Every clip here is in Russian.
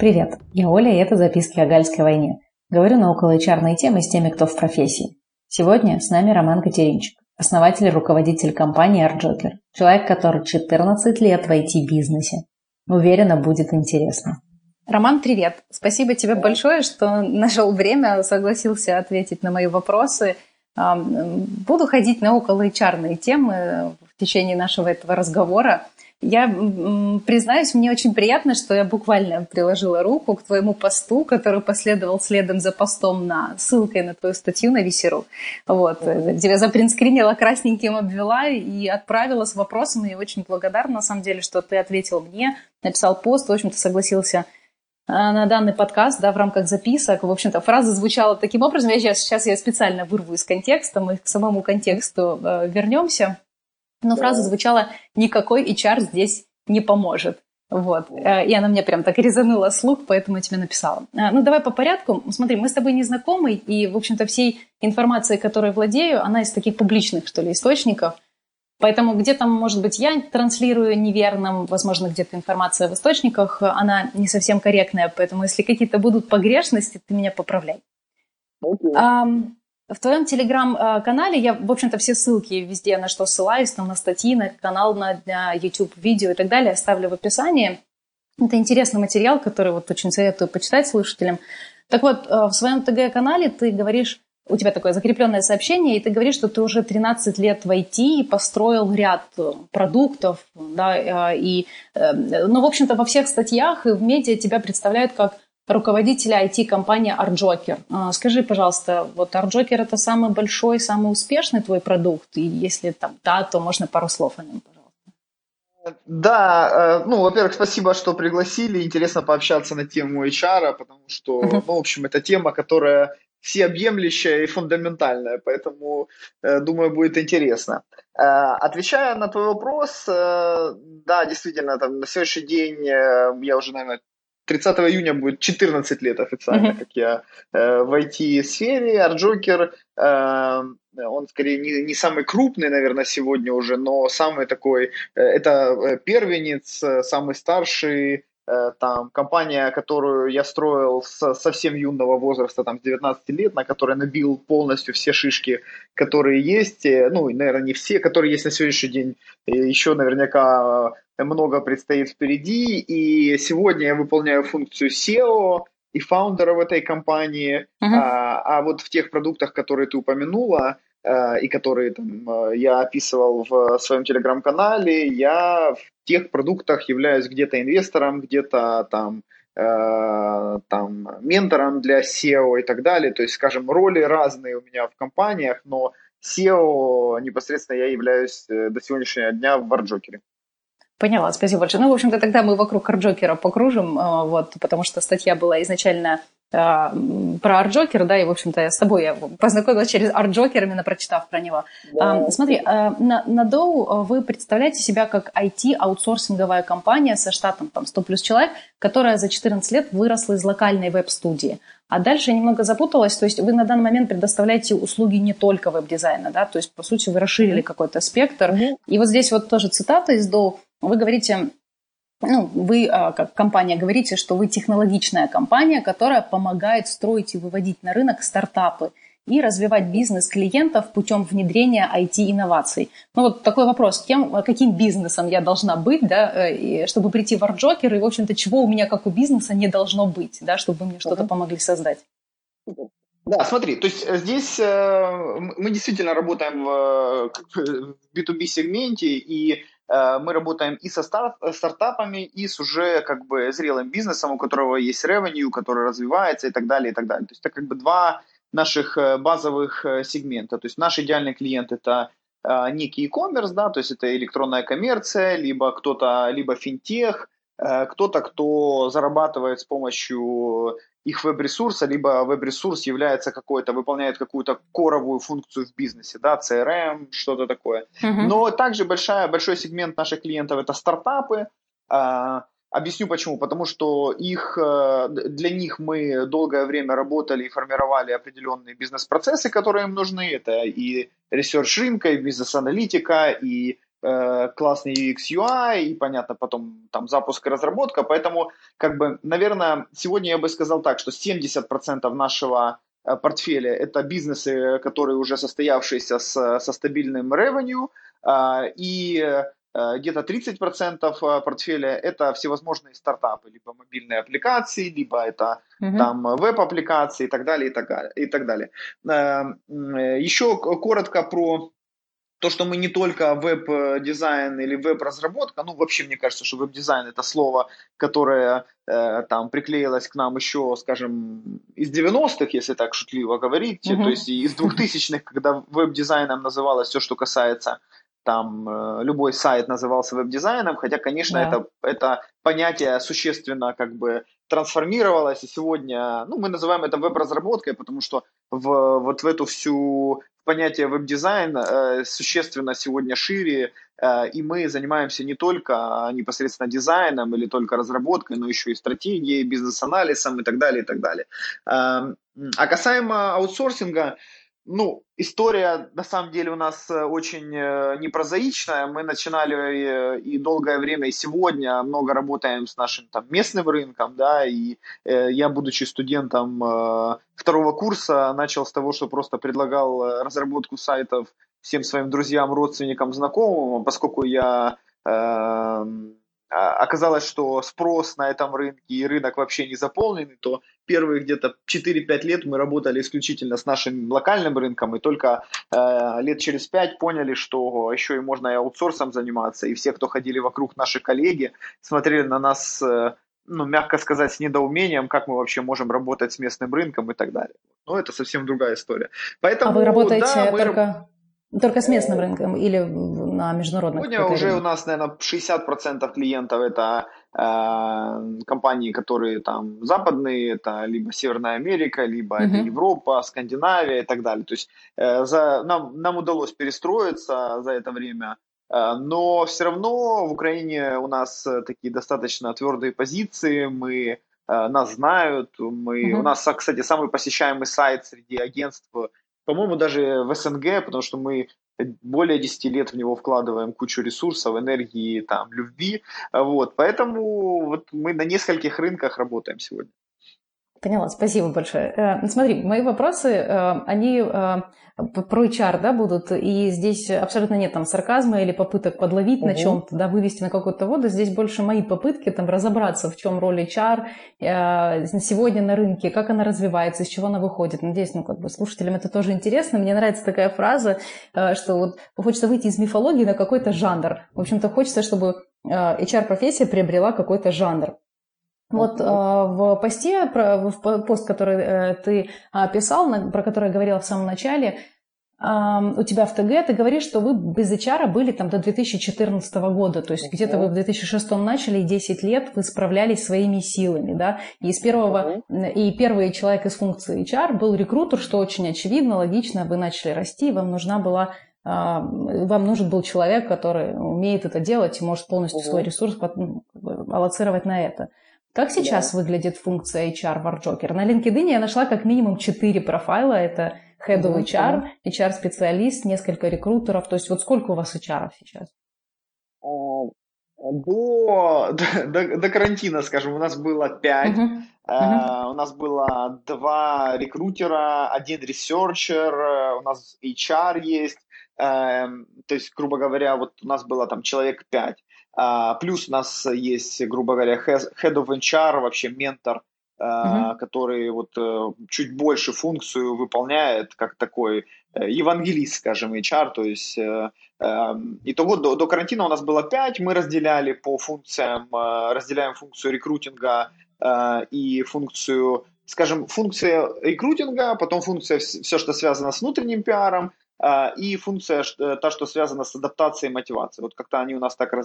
Привет, я Оля, и это записки о Гальской войне. Говорю на около темы с теми, кто в профессии. Сегодня с нами Роман Катеринчик, основатель и руководитель компании ArtJoker, человек, который 14 лет в IT-бизнесе. Уверена, будет интересно. Роман, привет. Спасибо тебе большое, что нашел время, согласился ответить на мои вопросы. Буду ходить на около HR темы в течение нашего этого разговора. Я признаюсь, мне очень приятно, что я буквально приложила руку к твоему посту, который последовал следом за постом на ссылкой на твою статью на Висеру. Вот, где я запринскринила, красненьким обвела и отправила с вопросом. И очень благодарна, на самом деле, что ты ответил мне, написал пост, в общем-то, согласился э, на данный подкаст, да, в рамках записок. В общем-то, фраза звучала таким образом. Я сейчас, сейчас я специально вырву из контекста, мы к самому контексту э, вернемся. Но фраза звучала «никакой HR здесь не поможет». Вот. Э, и она мне прям так резанула слух, поэтому я тебе написала. Э, ну, давай по порядку. Смотри, мы с тобой не знакомы, и, в общем-то, всей информацией, которой владею, она из таких публичных, что ли, источников. Поэтому где-то, может быть, я транслирую неверным, возможно, где-то информация в источниках, она не совсем корректная, поэтому если какие-то будут погрешности, ты меня поправляй. Okay. Um, в твоем телеграм-канале я, в общем-то, все ссылки везде, на что ссылаюсь, там на статьи, на канал, на, на YouTube, видео и так далее, оставлю в описании. Это интересный материал, который вот очень советую почитать слушателям. Так вот, э, в своем ТГ-канале ты говоришь, у тебя такое закрепленное сообщение, и ты говоришь, что ты уже 13 лет в IT и построил ряд э, продуктов, да, э, и, ну, в общем-то, во всех статьях и в медиа тебя представляют как руководителя IT-компании ArtJoker. А, скажи, пожалуйста, вот ArtJoker это самый большой, самый успешный твой продукт? И если там да, то можно пару слов о нем, пожалуйста. Да, э, ну, во-первых, спасибо, что пригласили. Интересно пообщаться на тему HR, потому что, uh-huh. ну, в общем, это тема, которая всеобъемлющая и фундаментальная, поэтому, э, думаю, будет интересно. Э, отвечая на твой вопрос, да, действительно, там, на сегодняшний день я уже, наверное, 30 июня будет 14 лет официально, mm-hmm. как я э, в IT-сфере. Арджокер, э, он скорее не, не самый крупный, наверное, сегодня уже, но самый такой, э, это э, первенец, э, самый старший, э, там, компания, которую я строил с совсем юного возраста, там, с 19 лет, на которой набил полностью все шишки, которые есть, ну, наверное, не все, которые есть на сегодняшний день, еще наверняка много предстоит впереди, и сегодня я выполняю функцию SEO и фаундера в этой компании, uh-huh. а, а вот в тех продуктах, которые ты упомянула, а, и которые там, а, я описывал в своем телеграм-канале, я в тех продуктах являюсь где-то инвестором, где-то там э, там, ментором для SEO и так далее. То есть, скажем, роли разные у меня в компаниях, но SEO непосредственно я являюсь э, до сегодняшнего дня в Варджокере. Поняла, спасибо большое. Ну, в общем-то, тогда мы вокруг Artjoker -а покружим, э, вот, потому что статья была изначально э, про Artjoker, да, и, в общем-то, с тобой я познакомилась через Artjoker, именно прочитав про него. Да. Смотри, э, на, на DOU вы представляете себя как IT-аутсорсинговая компания со штатом там 100 плюс человек, которая за 14 лет выросла из локальной веб-студии. А дальше я немного запуталась, то есть вы на данный момент предоставляете услуги не только веб-дизайна, да, то есть, по сути, вы расширили какой-то спектр. Mm-hmm. И вот здесь вот тоже цитата из DOU. Вы говорите, ну, вы а, как компания говорите, что вы технологичная компания, которая помогает строить и выводить на рынок стартапы и развивать бизнес клиентов путем внедрения IT-инноваций. Ну вот такой вопрос, кем, каким бизнесом я должна быть, да, э, чтобы прийти в Арджокер, и, в общем-то, чего у меня как у бизнеса не должно быть, да, чтобы мне что-то помогли создать? Да, смотри, то есть э, здесь э, мы действительно работаем в, в B2B сегменте, и Э, мы работаем и со стартапами, и с уже как бы зрелым бизнесом, у которого есть revenue, который развивается и так далее, и так далее. То есть это как бы два наших э, базовых э, сегмента. То есть наш идеальный клиент это некий e-commerce, да, то есть это электронная коммерция, либо кто-то, либо финтех, кто-то, кто зарабатывает с помощью их веб-ресурса, либо веб-ресурс является какой-то, выполняет какую-то коровую функцию в бизнесе, да, CRM, что-то такое. Uh-huh. Но также большая, большой сегмент наших клиентов это стартапы. А, объясню почему. Потому что их, э, для них мы долгое время работали и формировали определенные бизнес-процессы, которые им нужны. Это и research рынка, и бизнес-аналитика, и э, классный UX UI, и, понятно, потом там запуск и разработка. Поэтому, как бы, наверное, сегодня я бы сказал так, что 70% нашего э, портфеля – это бизнесы, которые уже состоявшиеся с, со стабильным revenue, э, и Э, где-то 30% э, портфеля это всевозможные стартапы, либо мобильные аппликации, либо это uh-huh. там веб-аппликации и так далее, и так далее. И так далее. Э, еще коротко про то, что мы не только веб-дизайн или веб-разработка, ну, вообще, мне кажется, что веб-дизайн это слово, которое э, там приклеилось к нам еще, скажем, из 90-х, если так шутливо говорить, uh-huh. то есть из 2000-х, когда веб-дизайном называлось все, что касается там э, любой сайт назывался веб-дизайном, хотя, конечно, да. это, это понятие существенно как бы трансформировалось, и сегодня, ну, мы называем это веб-разработкой, потому что в, вот в эту всю понятие веб-дизайн э, существенно сегодня шире, э, и мы занимаемся не только непосредственно дизайном или только разработкой, но еще и стратегией, бизнес-анализом и так далее, и так далее. Э, а касаемо аутсорсинга, ну, история на самом деле у нас э, очень э, непрозаичная. Мы начинали э, и долгое время, и сегодня много работаем с нашим там местным рынком, да, и я, будучи студентом второго курса, начал с того, что просто предлагал разработку сайтов всем своим друзьям, родственникам, знакомым, поскольку я а, оказалось, что спрос на этом рынке и рынок вообще не заполненный, то первые где-то 4-5 лет мы работали исключительно с нашим локальным рынком, и только э, лет через 5 поняли, что еще и можно и аутсорсом заниматься, и все, кто ходили вокруг, наши коллеги, смотрели на нас, э, ну, мягко сказать, с недоумением, как мы вообще можем работать с местным рынком и так далее. Но это совсем другая история. Поэтому, а вы работаете да, мы... только только с местным рынком или на международных? Сегодня уже у нас, наверное, 60% клиентов это э, компании, которые там западные, это либо Северная Америка, либо uh-huh. это Европа, Скандинавия и так далее. То есть э, за, нам, нам удалось перестроиться за это время, э, но все равно в Украине у нас такие достаточно твердые позиции, мы э, нас знают, мы, uh-huh. у нас, кстати, самый посещаемый сайт среди агентств по-моему, даже в СНГ, потому что мы более 10 лет в него вкладываем кучу ресурсов, энергии, там, любви. Вот. Поэтому вот мы на нескольких рынках работаем сегодня. Поняла, спасибо большое. Э, смотри, мои вопросы, э, они э, про HR, да, будут, и здесь абсолютно нет там сарказма или попыток подловить угу. на чем-то, да, вывести на какую-то воду. Здесь больше мои попытки там разобраться, в чем роль HR сегодня на рынке, как она развивается, из чего она выходит. Надеюсь, ну, как бы слушателям это тоже интересно. Мне нравится такая фраза, что вот хочется выйти из мифологии на какой-то жанр. В общем-то, хочется, чтобы HR-профессия приобрела какой-то жанр. Вот э, в посте, про, в пост, который э, ты э, писал, на, про который я говорила в самом начале, у тебя в ТГ ты говоришь, что вы без HR были там до 2014 года, то есть uh-huh. где-то вы в 2006 начали, и 10 лет вы справлялись своими силами, да, и из первого, uh-huh. и первый человек из функции HR был рекрутер, что очень очевидно, логично, вы начали расти, вам нужна была вам нужен был человек, который умеет это делать и может полностью uh-huh. свой ресурс аллоцировать на это. Как сейчас да. выглядит функция HR в ArtJoker? На LinkedIn я нашла как минимум 4 профайла. Это Head of HR, HR-специалист, несколько рекрутеров. То есть вот сколько у вас HR сейчас? До, до, до карантина, скажем, у нас было 5. Uh-huh. Uh-huh. У нас было два рекрутера, один ресерчер, у нас HR есть. Эм, то есть, грубо говоря, вот у нас было там человек 5. А, плюс у нас есть, грубо говоря, head of HR, вообще ментор, Uh-huh. который вот э, чуть больше функцию выполняет, как такой э, евангелист, скажем, HR, то есть э, эм, итого до, до карантина у нас было 5, мы разделяли по функциям, разделяем функцию рекрутинга и функцию, скажем, функция рекрутинга, потом функция все, что связано с внутренним пиаром, и функция, э, та, что связана с адаптацией и мотивацией. Вот как-то они у нас так э,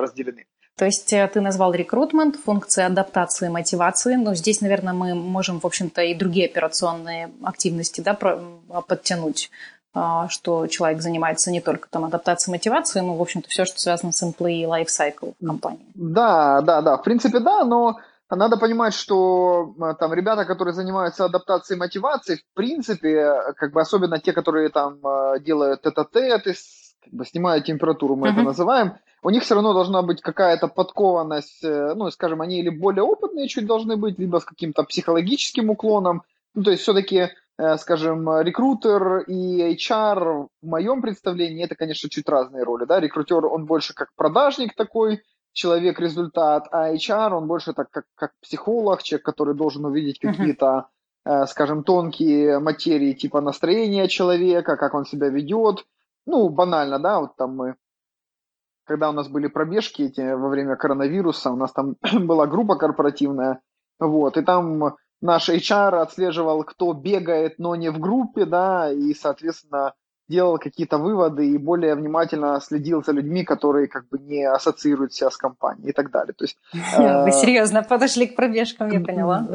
разделены. То есть э, ты назвал рекрутмент, функция адаптации и мотивации. Но здесь, наверное, мы можем, в общем-то, и другие операционные активности да, подтянуть а, что человек занимается не только там адаптацией мотивацией, но, в общем-то, все, что связано с employee life cycle компании. Да, да, да, в принципе, да, но надо понимать, что там ребята, которые занимаются адаптацией мотивацией, в принципе, как бы особенно те, которые там делают тет-а-теты с как бы снимают температуру, мы uh-huh. это называем, у них все равно должна быть какая-то подкованность, э, ну, скажем, они или более опытные чуть должны быть, либо с каким-то психологическим уклоном. Ну, то есть все-таки, э, скажем, рекрутер и HR в моем представлении это, конечно, чуть разные роли, да, рекрутер, он больше как продажник такой, человек-результат, а HR, он больше так как, как психолог, человек, который должен увидеть какие-то, uh-huh. скажем, тонкие материи типа настроения человека, как он себя ведет. Ну, банально, да, вот там мы когда у нас были пробежки эти во время коронавируса, у нас там была группа корпоративная, вот, и там наш HR отслеживал, кто бегает, но не в группе, да, и, соответственно, делал какие-то выводы и более внимательно следил за людьми, которые как бы не ассоциируют себя с компанией и так далее. То есть, Вы э, серьезно подошли к пробежкам, я поняла.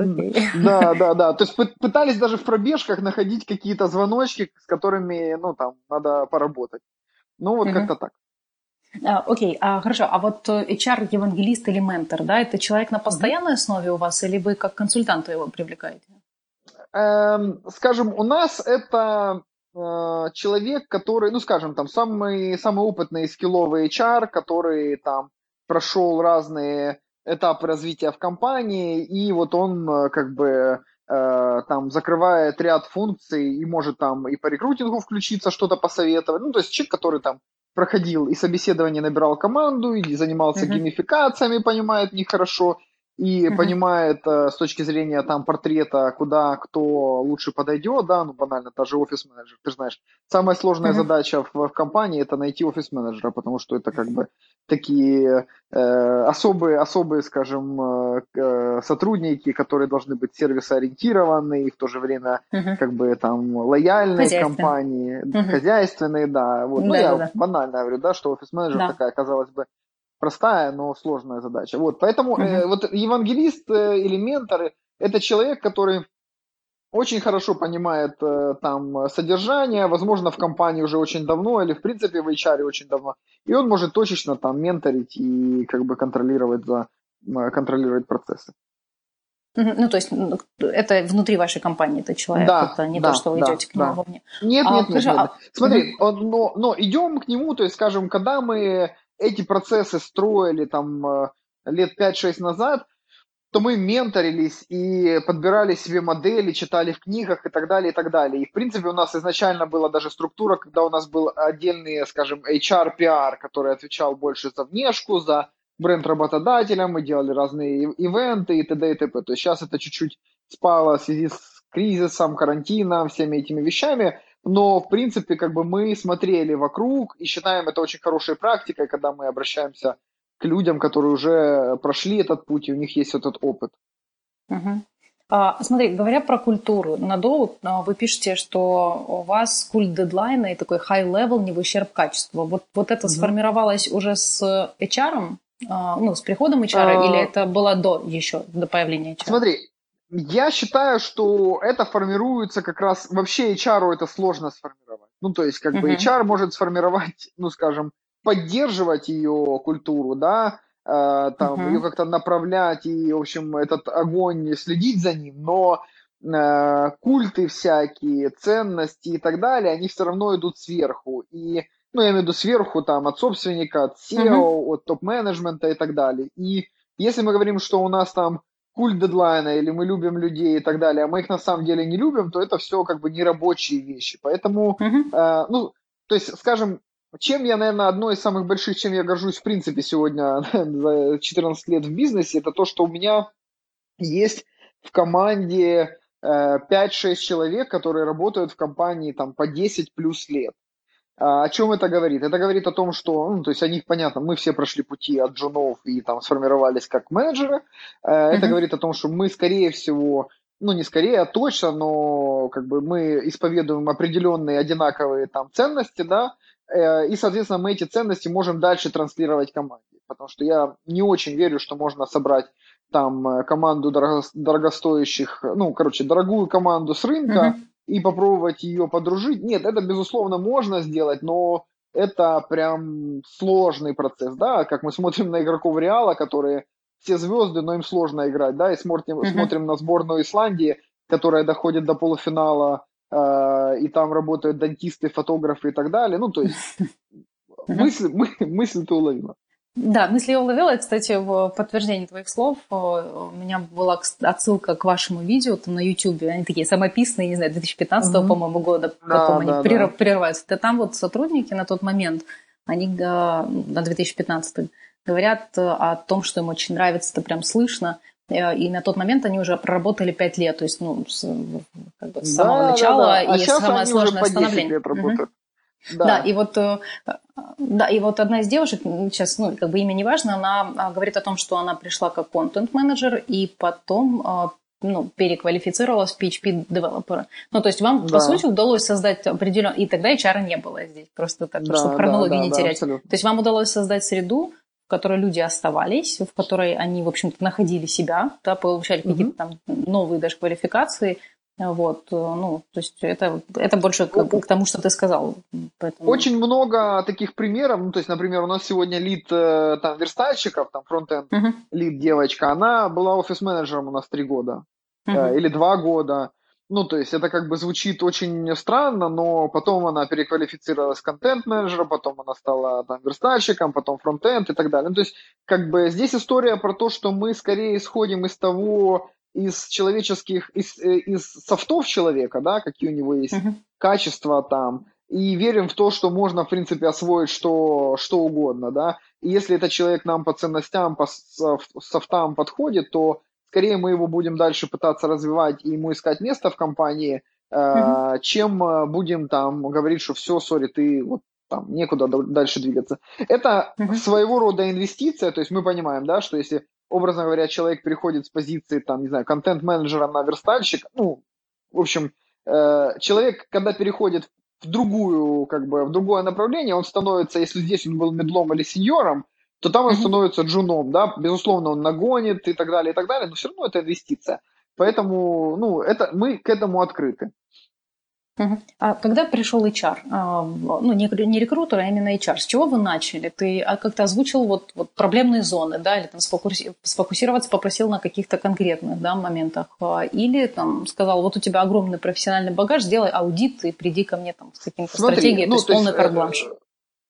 Да, да, да. То есть пытались даже в пробежках находить какие-то звоночки, с которыми, ну, там, надо поработать. Ну, вот как-то так. А, окей, а, хорошо. А вот э, HR-евангелист или ментор, да, это человек на постоянной основе у вас, или вы как консультанта его привлекаете? Эм, скажем, у нас это человек, который, ну, скажем, там, самый, самый опытный скилловый HR, который там прошел разные этапы развития в компании, и вот он э, как бы э, там закрывает ряд функций и может там и по рекрутингу включиться, что-то посоветовать. Ну, то есть человек, который там проходил и собеседование набирал команду, и занимался uh-huh. геймификациями, понимает в них хорошо, и uh-huh. понимает э, с точки зрения там портрета, куда кто лучше подойдет, да, ну банально, та же офис-менеджер, ты знаешь. Самая сложная uh-huh. задача в, в компании это найти офис-менеджера, потому что это как бы такие э, особые, особые, скажем, э, э сотрудники, которые должны быть сервисоориентированы и в то же время uh-huh. как бы там лояльные компании, uh-huh. хозяйственные, да. Вот. Ну, да, я да. банально говорю, да, что офис-менеджер да. такая, казалось бы, простая, но сложная задача. Вот, поэтому uh-huh. э, вот евангелист э, или ментор – это человек, который очень хорошо понимает э, там содержание, возможно, в компании уже очень давно или, в принципе, в HR очень давно. И он может точечно там менторить и как бы контролировать, за, контролировать процессы. Ну, то есть это внутри вашей компании, это человек, да, это не да, то, что вы да, идете к нему да. вовне. Нет, а, нет, нет, нет. А... Смотри, но, но идем к нему, то есть, скажем, когда мы эти процессы строили там э, лет 5-6 назад, то мы менторились и подбирали себе модели, читали в книгах и так далее, и так далее. И, в принципе, у нас изначально была даже структура, когда у нас был отдельный, скажем, HR-PR, который отвечал больше за внешку, за бренд работодателя, мы делали разные ивенты и т.д. и т.п. То есть сейчас это чуть-чуть спало в связи с кризисом, карантином, всеми этими вещами, но, в принципе, как бы мы смотрели вокруг и считаем это очень хорошей практикой, когда мы обращаемся к людям, которые уже прошли этот путь, и у них есть этот опыт. Угу. А, смотри, говоря про культуру, на Доу а, вы пишете, что у вас культ дедлайна и такой high level не в ущерб качеству. Вот, вот это угу. сформировалось уже с HR, а, ну, с приходом HR, а... или это было до еще, до появления HR? Смотри, я считаю, что это формируется как раз... Вообще HR это сложно сформировать. Ну, то есть, как uh-huh. бы HR может сформировать, ну, скажем, поддерживать ее культуру, да, э, там, uh-huh. ее как-то направлять и, в общем, этот огонь следить за ним, но э, культы всякие, ценности и так далее, они все равно идут сверху. И, ну, я имею в виду сверху, там, от собственника, от SEO, uh-huh. от топ-менеджмента и так далее. И если мы говорим, что у нас там культ дедлайна, или мы любим людей и так далее, а мы их на самом деле не любим, то это все как бы нерабочие вещи. Поэтому, uh-huh. э, ну, то есть, скажем, чем я, наверное, одно из самых больших, чем я горжусь в принципе сегодня за 14 лет в бизнесе, это то, что у меня есть в команде э, 5-6 человек, которые работают в компании там по 10 плюс лет. А, о чем это говорит? Это говорит о том, что, ну, то есть они, понятно, мы все прошли пути от джунов и там сформировались как менеджеры. Mm-hmm. Это говорит о том, что мы, скорее всего, ну не скорее, а точно, но как бы мы исповедуем определенные одинаковые там ценности, да, э, и, соответственно, мы эти ценности можем дальше транслировать команде. Потому что я не очень верю, что можно собрать там э, команду дорогостоящих, ну, короче, дорогую команду с рынка, mm-hmm и попробовать ее подружить. Нет, это, безусловно, можно сделать, но это прям сложный процесс, да, как мы смотрим на игроков Реала, которые все звезды, но им сложно играть, да, и смотрим, uh-huh. смотрим на сборную Исландии, которая доходит до полуфинала, э, и там работают дантисты, фотографы и так далее, ну, то есть мысль, мы, мысль ты уловила. Да, мысли я уловила. Кстати, в подтверждение твоих слов у меня была отсылка к вашему видео там, на YouTube. Они такие самописные, не знаю, 2015 mm-hmm. по-моему, года. Да, потом да, они да. прерываются. Там вот сотрудники на тот момент, они на 2015 говорят о том, что им очень нравится, это прям слышно. Э, и на тот момент они уже проработали 5 лет, то есть ну, с, как бы, с самого да, начала да, да. А и самое сложное становление. Угу. Да. да, и вот, э, да, и вот одна из девушек, сейчас, ну, как бы имя не важно, она а, говорит о том, что она пришла как контент-менеджер и потом а, ну, переквалифицировалась в PHP-девелопера. Ну, то есть вам, да. по сути, удалось создать определенную... И тогда HR не было здесь, просто так, да, чтобы хронологию да, не да, терять. Да, то есть вам удалось создать среду, в которой люди оставались, в которой они, в общем-то, находили себя, да, получали угу. какие-то там новые даже квалификации, вот, э, ну, то есть это, это больше к, к тому, что ты сказал. Поэтому... Очень много таких примеров. Ну, то есть, например, у нас сегодня лид э, там верстальщиков, там фронтенд uh-huh. лид девочка, она была офис-менеджером у нас три года uh-huh. или два года. Ну, то есть это как бы звучит очень странно, но потом она переквалифицировалась в контент-менеджера, потом она стала там верстальщиком, потом фронтенд и так далее. Ну, то есть как бы здесь история про то, что мы скорее исходим из того, из человеческих, из, э, из софтов человека, да, какие у него есть uh-huh. качества там, и верим в то, что можно, в принципе, освоить что, что угодно, да. И если этот человек нам по ценностям, по софтам подходит, то скорее мы его будем дальше пытаться развивать и ему искать место в компании, uh-huh. чем э, будем там говорить, что все, сори, ты вот там некуда дальше двигаться. Это uh-huh. своего рода инвестиция, то есть мы понимаем, да, что если образно говоря, человек переходит с позиции, там, не знаю, контент-менеджера на верстальщик, ну, в общем, э, человек, когда переходит в другую, как бы, в другое направление, он становится, если здесь он был медлом или сеньором, то там он становится джуном, да, безусловно, он нагонит и так далее, и так далее, но все равно это инвестиция. Поэтому, ну, это, мы к этому открыты. А когда пришел HR, а, ну не, не рекрутер, а именно HR, с чего вы начали? Ты а, как-то озвучил вот, вот проблемные зоны, да, или там сфокусироваться попросил на каких-то конкретных да, моментах, а, или там сказал, вот у тебя огромный профессиональный багаж, сделай аудит и приди ко мне там с какими-то стратегиями, ну, то есть полный э, карт-бланш.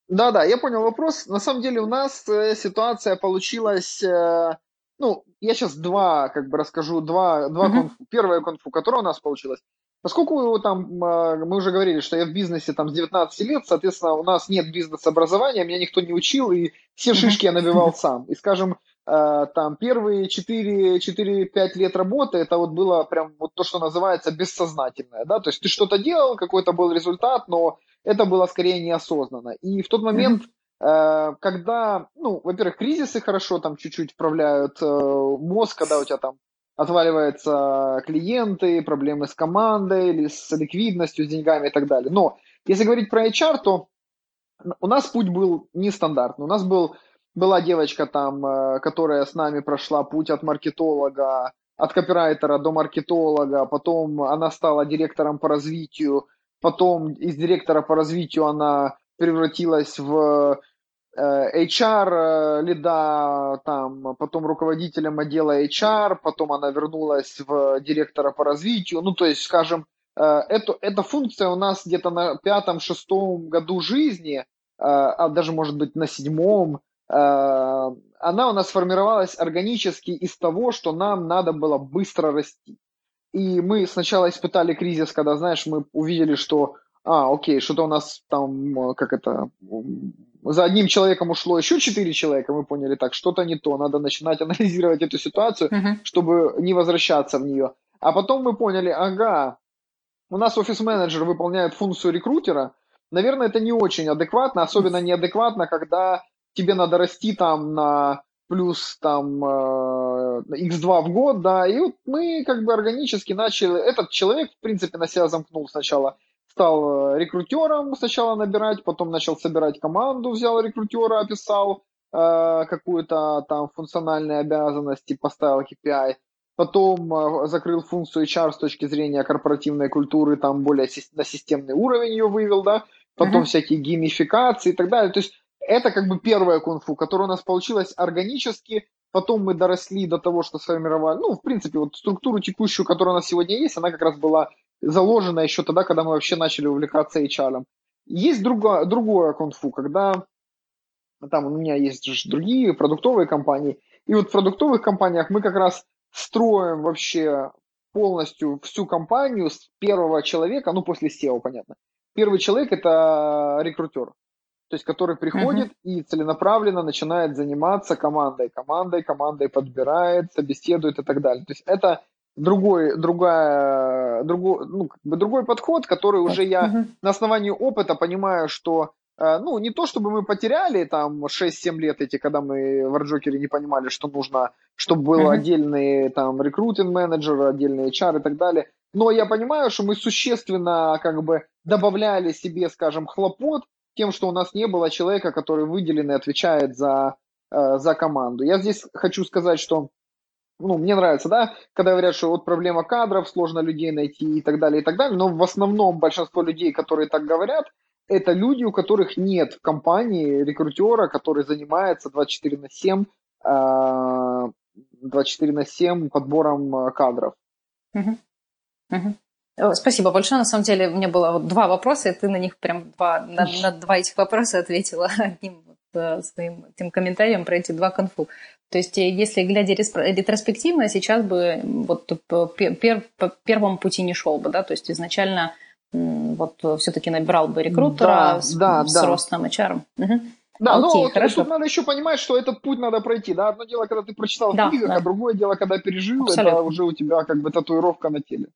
Да-да, я понял вопрос. На самом деле у нас э, ситуация получилась, э, ну, я сейчас два, как бы расскажу, два, два угу. конфу. Первая конфу, которая у нас получилась, Поскольку там, а, мы уже говорили, что я в бизнесе там с 19 лет, соответственно, у нас нет бизнес-образования, меня никто не учил, и все шишки я набивал сам. И, скажем, а, там первые 4-5 лет работы, это вот было прям вот то, что называется бессознательное, да, то есть ты что-то делал, какой-то был результат, но это было скорее неосознанно. И в тот момент, а, когда, ну, во-первых, кризисы хорошо там чуть-чуть вправляют э, мозг, когда у тебя там отваливаются клиенты, проблемы с командой или с ликвидностью, с деньгами и так далее. Но если говорить про HR, то у нас путь был нестандартный. У нас был, была девочка там, э, которая с нами прошла путь от маркетолога, от копирайтера до маркетолога, потом она стала директором по развитию, потом из директора по развитию она превратилась в HR э, лида, там, потом руководителем отдела HR, потом она вернулась в директора по развитию. Ну, то есть, скажем, э, это, эта функция у нас где-то на пятом-шестом году жизни, а даже, может быть, на седьмом, она у нас формировалась органически из того, что нам надо было быстро расти. И мы сначала испытали кризис, когда, знаешь, мы увидели, что, а, окей, что-то у нас там, как это, за одним человеком ушло еще четыре человека, мы поняли так, что-то не то, надо начинать анализировать эту ситуацию, uh-huh. чтобы не возвращаться в нее. А потом мы поняли, ага, у нас офис-менеджер выполняет функцию рекрутера, наверное, это не очень адекватно, особенно неадекватно, когда тебе надо расти там на плюс там x2 э, в год, да, и вот мы как бы органически начали, этот человек, в принципе, на себя замкнул сначала стал э, рекрутером сначала набирать, потом начал собирать команду, взял рекрутера, описал э, какую-то там функциональные обязанности, поставил KPI, потом э, закрыл функцию HR с точки зрения корпоративной культуры, там более на системный уровень ее вывел, да, потом uh-huh. всякие геймификации и так далее. То есть это как бы первая кунг-фу, которая у нас получилась органически, потом мы доросли до того, что сформировали, ну, в принципе, вот структуру текущую, которая у нас сегодня есть, она как раз была заложено еще тогда, когда мы вообще начали увлекаться HR. Есть другое, другое кунг-фу, когда там у меня есть же другие продуктовые компании, и вот в продуктовых компаниях мы как раз строим вообще полностью всю компанию с первого человека, ну, после SEO, понятно. Первый человек – это рекрутер, то есть который приходит uh-huh. и целенаправленно начинает заниматься командой, командой, командой подбирает, собеседует и так далее. То есть это другой, другая, другой, ну, как бы другой подход, который уже я uh-huh. на основании опыта понимаю, что Э, ну, не то чтобы мы потеряли там 6-7 лет эти, когда мы в Арджокере не понимали, что нужно, чтобы был mm-hmm. отдельный там рекрутинг-менеджер, отдельный HR и так далее. Но я понимаю, что мы существенно как бы добавляли себе, скажем, хлопот тем, что у нас не было человека, который выделен и отвечает за, э, за команду. Я здесь хочу сказать, что ну, мне нравится, да, когда говорят, что вот проблема кадров, сложно людей найти и так далее, и так далее, но в основном большинство людей, которые так говорят, это люди, у которых нет в компании рекрутера, который занимается 24 на 7, 24 на 7 подбором э, кадров. Спасибо большое. На самом деле у меня было два вопроса, и ты на них прям два, на, на два этих вопроса ответила одним своим этим комментарием про эти два конфу. То есть, э, если глядя ретроспективно, сейчас бы вот пер, по первому пути не шел бы, да, то есть изначально вот все-таки набирал бы рекрутера да, с, да, с да. ростом HR. Угу. Да, Окей, но хорошо. тут надо еще понимать, что этот путь надо пройти. Да? Одно дело, когда ты прочитал да, в книгах, да. а другое дело, когда пережил, Абсолютно. это уже у тебя как бы татуировка на теле.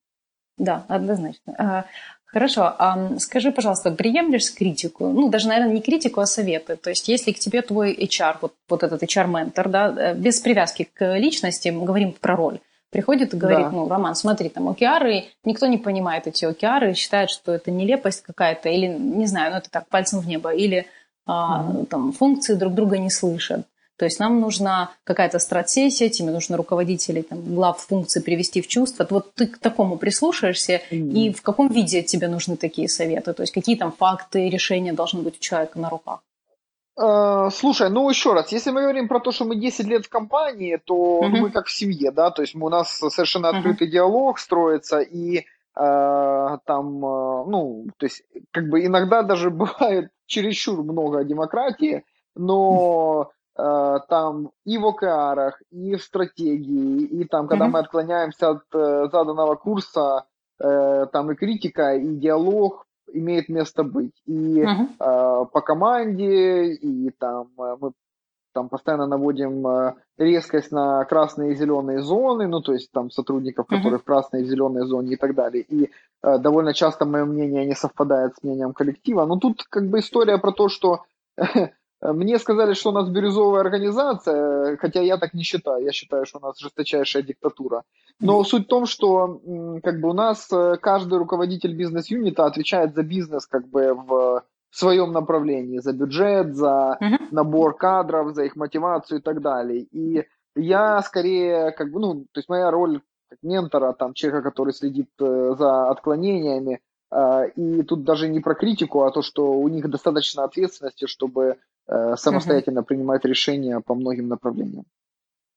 Да, однозначно. Хорошо, а скажи, пожалуйста, приемлешь критику? Ну, даже, наверное, не критику, а советы. То есть, если к тебе твой HR, вот, вот этот HR-ментор, да, э, без привязки к личности, мы говорим про роль, приходит и говорит, да. ну, Роман, смотри, там океары, никто не понимает эти океары, считает, что это нелепость какая-то, или, не знаю, ну, это так, пальцем в небо, или а, mm-hmm. там функции друг друга не слышат. То есть нам нужна какая-то стратсессия, тебе нужно руководителей, там, глав функций привести в чувство. Вот ты к такому прислушаешься, mm-hmm. и в каком виде тебе нужны такие советы? То есть какие там факты, решения должны быть у человека на руках? Э, слушай, ну еще раз, если мы говорим про то, что мы 10 лет в компании, то uh-huh. мы как в семье, да, то есть у нас совершенно открытый uh-huh. диалог строится, и э, там, э, ну, то есть как бы иногда даже бывает чересчур много демократии, но там и в ОКРах, и в стратегии, и там, когда uh-huh. мы отклоняемся от э, заданного курса, э, там и критика, и диалог имеет место быть. И uh-huh. э, по команде, и там э, мы там постоянно наводим э, резкость на красные и зеленые зоны, ну, то есть там сотрудников, которые uh-huh. в красной и зеленой зоне и так далее. И э, довольно часто мое мнение не совпадает с мнением коллектива. Но тут как бы история про то, что мне сказали, что у нас бирюзовая организация, хотя я так не считаю. Я считаю, что у нас жесточайшая диктатура. Но суть в том, что как бы у нас э, каждый руководитель бизнес-юнита отвечает за бизнес как бы в своем направлении, за бюджет, за набор кадров, за их мотивацию и так далее. И я скорее, как бы, ну, то есть моя роль как ментора, там, человека, который следит э, за отклонениями, э, и тут даже не про критику, а то, что у них достаточно ответственности, чтобы самостоятельно принимать решения по многим направлениям.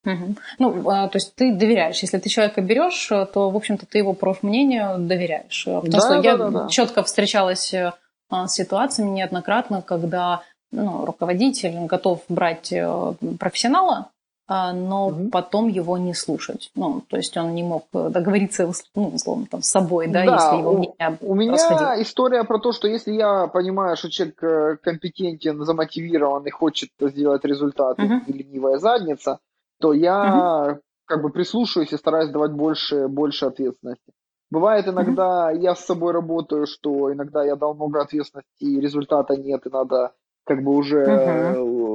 Угу. Ну, а, то есть ты доверяешь. Если ты человека берешь, то, в общем-то, ты его профмнению доверяешь. Потому да, что да, я да, да. четко встречалась э, с ситуациями неоднократно, когда ну, руководитель готов брать э, профессионала, а, но угу. потом его не слушать. Ну, то есть он не мог договориться, ну, условно, там, с собой, да, да если его мнение У меня расходило. история про то, что если я понимаю, что человек э, компетентен, замотивирован и хочет сделать результат, угу. и ленивая задница, то я угу. как бы прислушиваюсь и стараюсь давать больше, больше ответственности. Бывает иногда угу. я с собой работаю, что иногда я дал много ответственности и результата нет, и надо как бы уже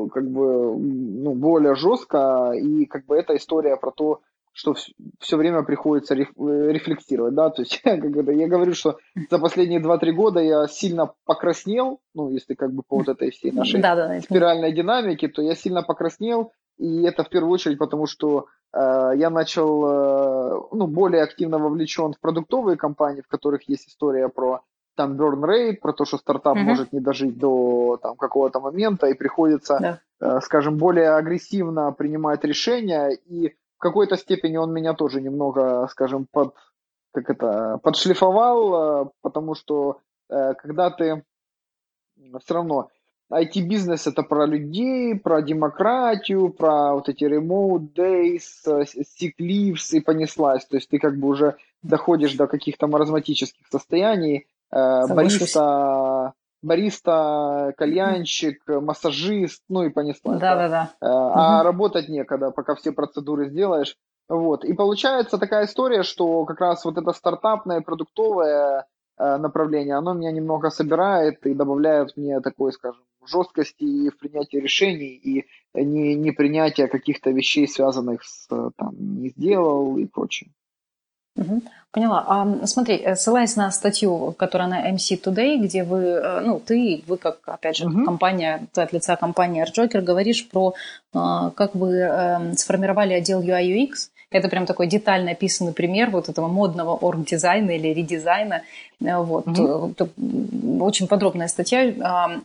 как бы ну, более жестко, и как бы эта история про то, что все время приходится рефлексировать, да, то есть как это, я говорю, что за последние 2-3 года я сильно покраснел, ну, если как бы по вот этой всей нашей да, да, спиральной динамике, то я сильно покраснел, и это в первую очередь потому, что э, я начал э, ну, более активно вовлечен в продуктовые компании, в которых есть история про там burn rate, про то, что стартап mm-hmm. может не дожить до там, какого-то момента, и приходится, yeah. э, скажем, более агрессивно принимать решения, и в какой-то степени он меня тоже немного, скажем, под, как это, подшлифовал, э, потому что э, когда ты все равно IT-бизнес это про людей, про демократию, про вот эти remote days, sick leaves и понеслась. То есть ты как бы уже доходишь до каких-то маразматических состояний. Э, бариста, бариста, кальянщик, массажист, ну и понеслась. Да, да, да. А угу. работать некогда, пока все процедуры сделаешь. Вот. И получается такая история, что как раз вот это стартапное, продуктовое э, направление, оно меня немного собирает и добавляет мне такой, скажем, жесткости в принятии решений и не, не принятия каких-то вещей, связанных с там, не сделал и прочее. Угу. Поняла. А, смотри, э, ссылаясь на статью, которая на MC Today, где вы, э, ну, ты, вы как, опять же, угу. компания, ты от лица компании AirJoker говоришь про, а, как вы эм, сформировали отдел UI UX, это прям такой детально описанный пример вот этого модного орг-дизайна или редизайна. Э, вот. Угу. Очень подробная статья.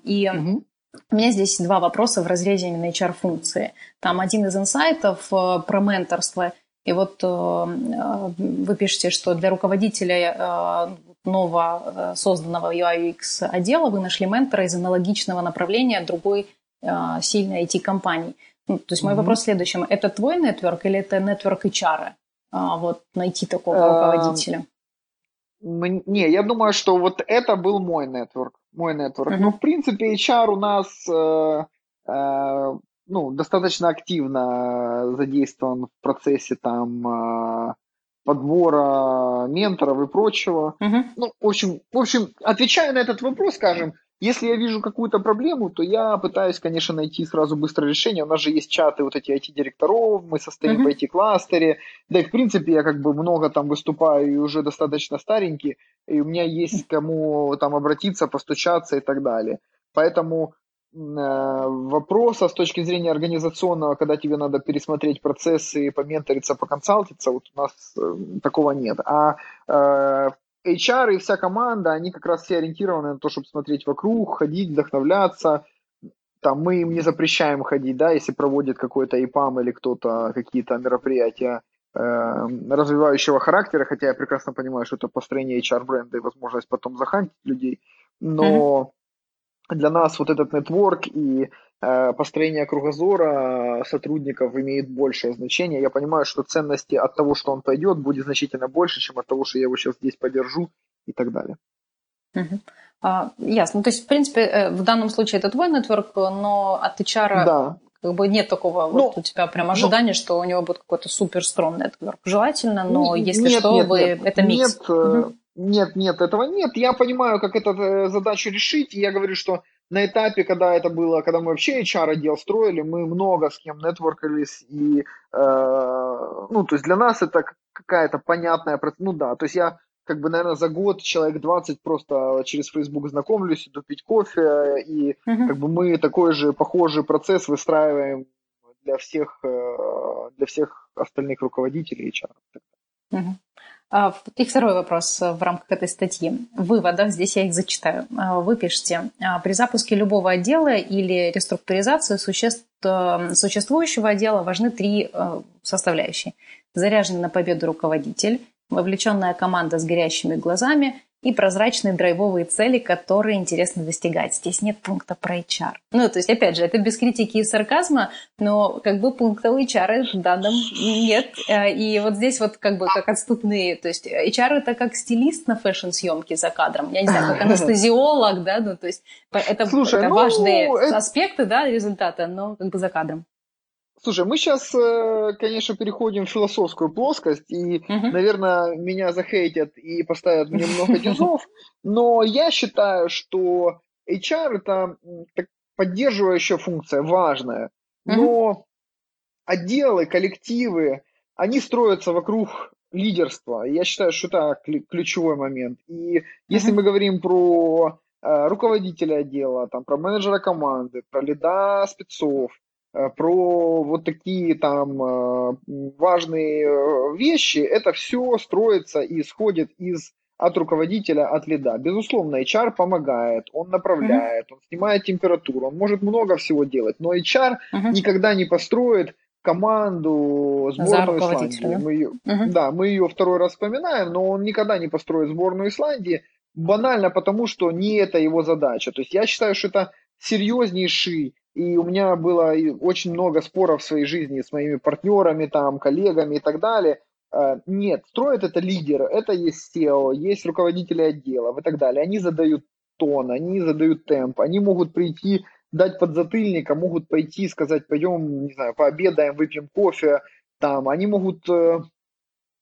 И угу. у меня здесь два вопроса в разрезе именно HR-функции. Там один из инсайтов про менторство – и вот э, э, вы пишете, что для руководителя э, нового созданного UI UX отдела вы нашли ментора из аналогичного направления другой сильной IT-компании. Ну, то есть мой mm-hmm. вопрос в следующем. Это твой нетворк или это нетворк HR? Вот найти такого руководителя. Не, я думаю, что вот это был мой нетворк. Мой нетворк. Mm-hmm. Ну, в принципе, HR у нас ну, достаточно активно задействован в процессе там а, подбора менторов и прочего. Угу. Ну, в общем, в общем, отвечая на этот вопрос, скажем, если я вижу какую-то проблему, то я пытаюсь, конечно, найти сразу быстрое решение. У нас же есть чаты вот эти IT-директоров, мы состоим uh-huh. в IT-кластере. Да и, в принципе, я как бы много там выступаю и уже достаточно старенький, и у меня есть кому там обратиться, постучаться и так далее. Поэтому Э, вопроса с точки зрения организационного, когда тебе надо пересмотреть процессы, поменториться, поконсалтиться, вот у нас э, такого нет. А э, HR и вся команда, они как раз все ориентированы на то, чтобы смотреть вокруг, ходить, вдохновляться. Там мы им не запрещаем ходить, да, если проводит какой-то ИПАМ или кто-то какие-то мероприятия э, развивающего характера, хотя я прекрасно понимаю, что это построение HR-бренда и возможность потом захантить людей, но для нас вот этот нетворк и э, построение кругозора сотрудников имеет большее значение. Я понимаю, что ценности от того, что он пойдет, будет значительно больше, чем от того, что я его сейчас здесь подержу и так далее. Угу. А, ясно. Ну, то есть, в принципе, э, в данном случае это твой нетворк, но от HR да. как бы нет такого ну, вот у тебя прям ну, ожидания, ну, что у него будет какой-то супер строн нетворк. Желательно, но нет, если что, нет, вы нет, это микс. Нет, угу. Нет, нет, этого нет. Я понимаю, как эту э, задачу решить. И я говорю, что на этапе, когда это было, когда мы вообще HR-отдел строили, мы много с кем нетворкались. И, э, ну, то есть для нас это какая-то понятная... Ну да, то есть я как бы, наверное, за год человек 20 просто через Facebook знакомлюсь, иду пить кофе, и uh-huh. как бы мы такой же похожий процесс выстраиваем для всех, э, для всех остальных руководителей HR. Uh-huh. А, и второй вопрос в рамках этой статьи. В выводах, здесь я их зачитаю. А, вы пишете, «А, при запуске любого отдела или реструктуризации э, существующего отдела важны три э, составляющие. Заряженный на победу руководитель, вовлеченная команда с горящими глазами и прозрачные драйвовые цели, которые интересно достигать. Здесь нет пункта про HR. Ну, то есть, опять же, это без критики и сарказма, но как бы пункта у HR в данном нет. Э, и вот здесь вот как бы как отступные. То есть HR это как стилист на фэшн-съемке за кадром. Я не знаю, как анестезиолог, да, ну, то есть это, Слушай, это ну, важные это... аспекты, да, результата, но как бы за кадром. Слушай, мы сейчас, э, конечно, переходим в философскую плоскость, и, uh-huh. наверное, меня захейтят и поставят мне много дизов, но я считаю, что HR это поддерживающая функция, важная, но отделы, коллективы, они строятся вокруг лидерства. Я считаю, что это ключевой момент. И если мы говорим про э, руководителя отдела, там, про менеджера команды, про лида спецов, про вот такие там э, важные э, вещи, это все строится и исходит из от руководителя, от лида. Безусловно, HR помогает, он направляет, mm-hmm. он снимает температуру, он может много всего делать, но HR mm-hmm. никогда не построит команду сборную Исландии. Да? Мы ее, uh Да, мы ее второй раз вспоминаем, но он никогда не построит сборную Исландии, банально потому, что не это его задача. То есть я считаю, что это серьезнейший, и у меня было очень много споров в своей жизни с моими партнерами, там, коллегами и так далее. Э, нет, строит это лидер, это есть SEO, есть руководители отделов и так далее. Они задают тон, они задают темп, они могут прийти, дать подзатыльник, а могут пойти сказать, пойдем, не знаю, пообедаем, выпьем кофе, там, они могут, э,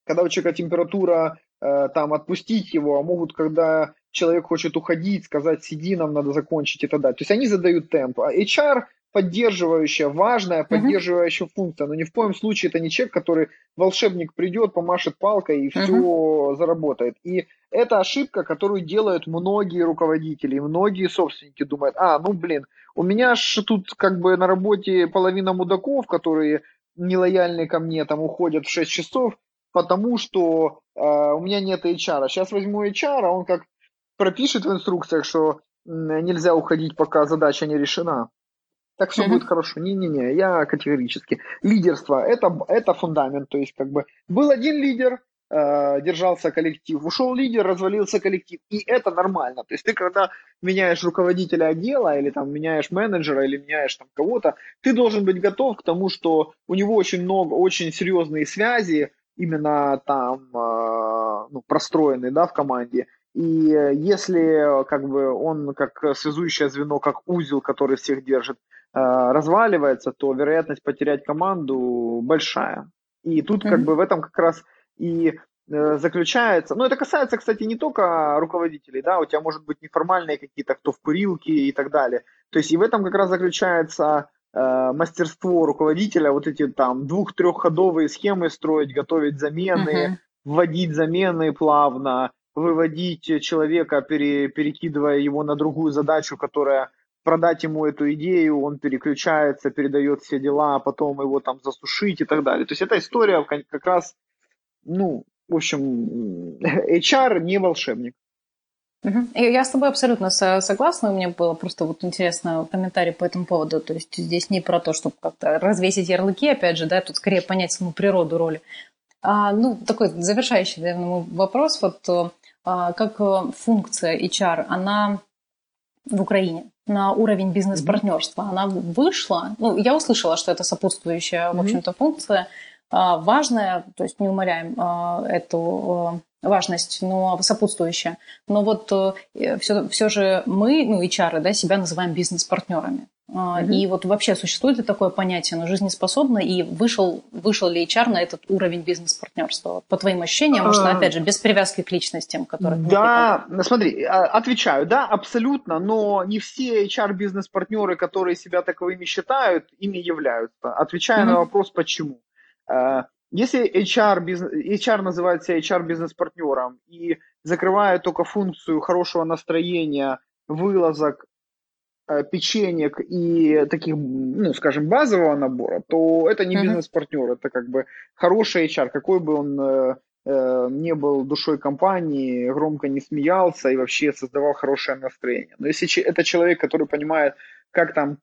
когда у человека температура, э, там, отпустить его, а могут, когда человек хочет уходить, сказать, сиди, нам надо закончить и так далее. То есть они задают темп. А HR поддерживающая, важная поддерживающая uh-huh. функция, но ни в коем случае это не человек, который волшебник придет, помашет палкой и все uh-huh. заработает. И это ошибка, которую делают многие руководители, многие собственники думают, а, ну блин, у меня ж тут как бы на работе половина мудаков, которые нелояльны ко мне, там уходят в 6 часов, потому что э, у меня нет HR. Сейчас возьму HR, а он как пропишет в инструкциях, что нельзя уходить, пока задача не решена. Так все mm-hmm. будет хорошо. Не-не-не, я категорически. Лидерство это, это фундамент. То есть, как бы был один лидер, э, держался коллектив, ушел лидер, развалился коллектив. И это нормально. То есть ты когда меняешь руководителя отдела, или там меняешь менеджера, или меняешь там кого-то, ты должен быть готов к тому, что у него очень много, очень серьезные связи, именно там э, ну, простроенные да, в команде. И если как бы он как связующее звено, как узел, который всех держит, э, разваливается, то вероятность потерять команду большая. И тут mm-hmm. как бы в этом как раз и э, заключается, ну это касается, кстати, не только руководителей, да, у тебя может быть неформальные какие-то, кто в курилке и так далее. То есть и в этом как раз заключается э, мастерство руководителя, вот эти там двух-трехходовые схемы строить, готовить замены, uh-huh. вводить замены плавно, выводить человека, пере, перекидывая его на другую задачу, которая продать ему эту идею, он переключается, передает все дела, а потом его там засушить и так далее. То есть эта история как раз, ну, в общем, HR не волшебник. Я с тобой абсолютно согласна. У меня было просто вот интересно комментарий по этому поводу. То есть здесь не про то, чтобы как-то развесить ярлыки, опять же, да, тут скорее понять саму природу роли. А, ну, такой завершающий, наверное, вопрос. Вот а, как э, функция HR, она в Украине на уровень бизнес-партнерства, она вышла. Ну, я услышала, что это сопутствующая, в общем-то, функция а, важная, то есть не умаляем а, эту важность, но сопутствующая. Но вот все, э, все же мы, ну, HR, да, себя называем бизнес-партнерами. Mm-hmm. И вот вообще существует ли такое понятие, но жизнеспособно, и вышел, вышел ли HR на этот уровень бизнес-партнерства? По твоим ощущениям, может, uh, опять же, без привязки к личностям, которые... Да, смотри, а, отвечаю, да, абсолютно, но не все HR-бизнес-партнеры, которые себя таковыми считают, ими являются. Отвечаю mm-hmm. на вопрос, почему. Если HR, HR называется HR-бизнес-партнером и закрывает только функцию хорошего настроения, вылазок, Э, печенек и таких, ну, скажем, базового набора, то это не бизнес-партнер, это как бы хороший HR, какой бы он э, э, не был душой компании, громко не смеялся и вообще создавал хорошее настроение. Но если это человек, который понимает, как там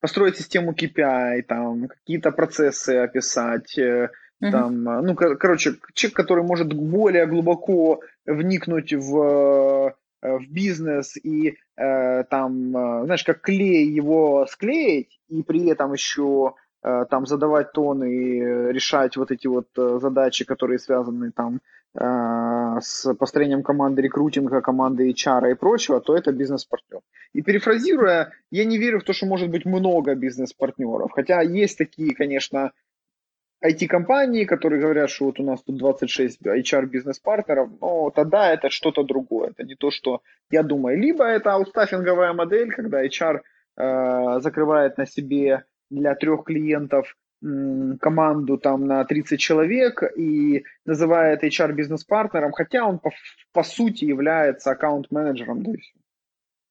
построить систему KPI, там, какие-то процессы описать, э, uh там, ну, кор- короче, человек, который может более глубоко вникнуть в Э, в бизнес и э, там, э, знаешь, как клей его склеить и при этом еще э, там задавать тон и решать вот эти вот э, задачи, которые связаны там э, с построением команды рекрутинга, команды HR и прочего, то это бизнес-партнер. И перефразируя, я не верю в то, что может быть много бизнес-партнеров, хотя есть такие, конечно, IT-компании, которые говорят, что вот у нас тут 26 HR-бизнес-партнеров, но тогда это что-то другое. Это не то, что я думаю. Либо это аутстаффинговая модель, когда HR э, закрывает на себе для трех клиентов команду там на 30 человек и называет HR-бизнес-партнером, хотя он по, по сути является аккаунт-менеджером. Да.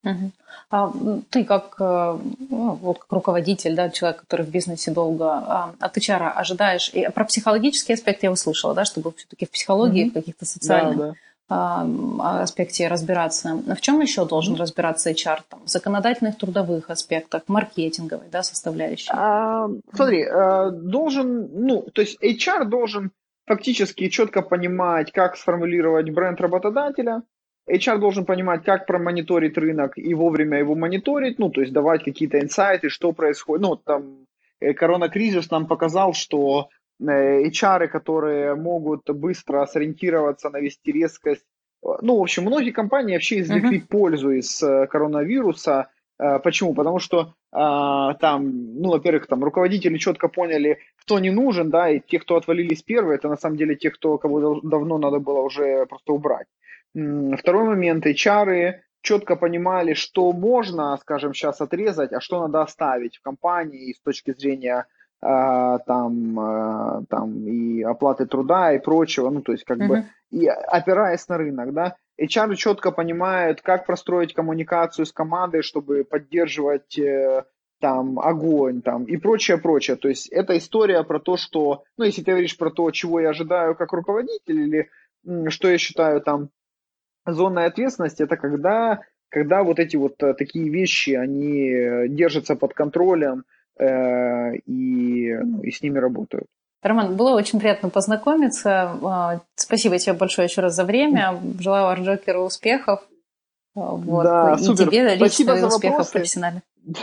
Угу. А ты как, э, ну, вот как руководитель, да, человек, который в бизнесе долго, а, от HR ожидаешь, и про психологический аспект я услышала, да, чтобы все-таки в психологии, угу. в каких-то социальных да, да. Аспекте разбираться. В чем еще должен разбираться HR? Там, в законодательных трудовых аспектах, маркетинговой да, составляющей? А, смотри, э, должен, ну, то есть HR должен фактически четко понимать, как сформулировать бренд работодателя, HR должен понимать, как промониторить рынок и вовремя его мониторить, ну, то есть давать какие-то инсайты, что происходит. Ну, там, э, коронакризис нам показал, что HR, которые могут быстро сориентироваться, навести резкость. Ну, в общем, многие компании вообще извлекли uh-huh. пользу из коронавируса. Почему? Потому что там, ну, во-первых, там руководители четко поняли, кто не нужен, да, и те, кто отвалились первые, это на самом деле те, кто, кого давно надо было уже просто убрать. Второй момент, HR четко понимали, что можно, скажем, сейчас отрезать, а что надо оставить в компании с точки зрения э, там, э, там и оплаты труда и прочего, ну, то есть как uh-huh. бы и опираясь на рынок, да, HR четко понимают, как простроить коммуникацию с командой, чтобы поддерживать э, там огонь там и прочее, прочее. То есть это история про то, что, ну, если ты говоришь про то, чего я ожидаю как руководитель или что я считаю там зонной ответственности, это когда, когда вот эти вот э, такие вещи, они э, держатся под контролем и, ну, и с ними работают. Роман, было очень приятно познакомиться. А, спасибо тебе большое еще раз за время. Желаю Арджокеру успехов. А, вот. Да, и супер. тебе лично и успехов профессионально.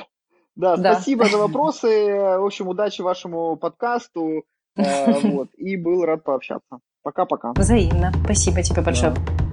Да, да, спасибо за вопросы. В общем, удачи вашему подкасту. Вот. И был рад пообщаться. Пока-пока. Взаимно. Спасибо тебе большое. Да.